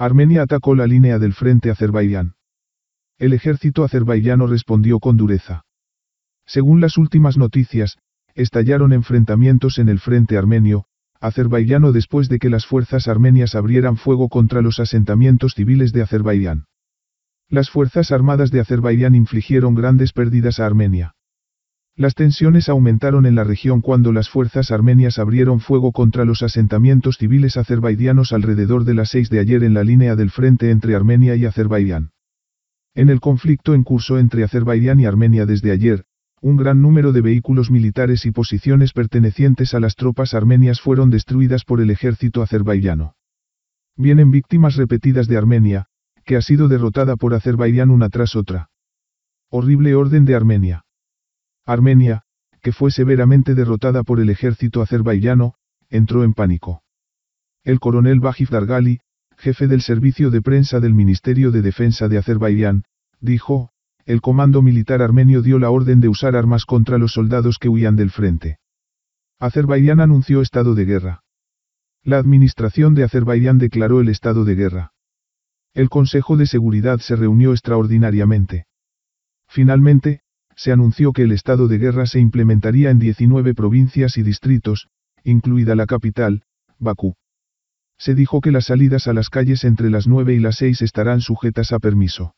Armenia atacó la línea del frente Azerbaiyán. El ejército azerbaiyano respondió con dureza. Según las últimas noticias, estallaron enfrentamientos en el frente armenio, azerbaiyano después de que las fuerzas armenias abrieran fuego contra los asentamientos civiles de Azerbaiyán. Las fuerzas armadas de Azerbaiyán infligieron grandes pérdidas a Armenia. Las tensiones aumentaron en la región cuando las fuerzas armenias abrieron fuego contra los asentamientos civiles azerbaiyanos alrededor de las 6 de ayer en la línea del frente entre Armenia y Azerbaiyán. En el conflicto en curso entre Azerbaiyán y Armenia desde ayer, un gran número de vehículos militares y posiciones pertenecientes a las tropas armenias fueron destruidas por el ejército azerbaiyano. Vienen víctimas repetidas de Armenia, que ha sido derrotada por Azerbaiyán una tras otra. Horrible orden de Armenia. Armenia, que fue severamente derrotada por el ejército azerbaiyano, entró en pánico. El coronel Bajif Dargali, jefe del servicio de prensa del Ministerio de Defensa de Azerbaiyán, dijo, el comando militar armenio dio la orden de usar armas contra los soldados que huían del frente. Azerbaiyán anunció estado de guerra. La administración de Azerbaiyán declaró el estado de guerra. El Consejo de Seguridad se reunió extraordinariamente. Finalmente, se anunció que el estado de guerra se implementaría en 19 provincias y distritos, incluida la capital, Bakú. Se dijo que las salidas a las calles entre las 9 y las 6 estarán sujetas a permiso.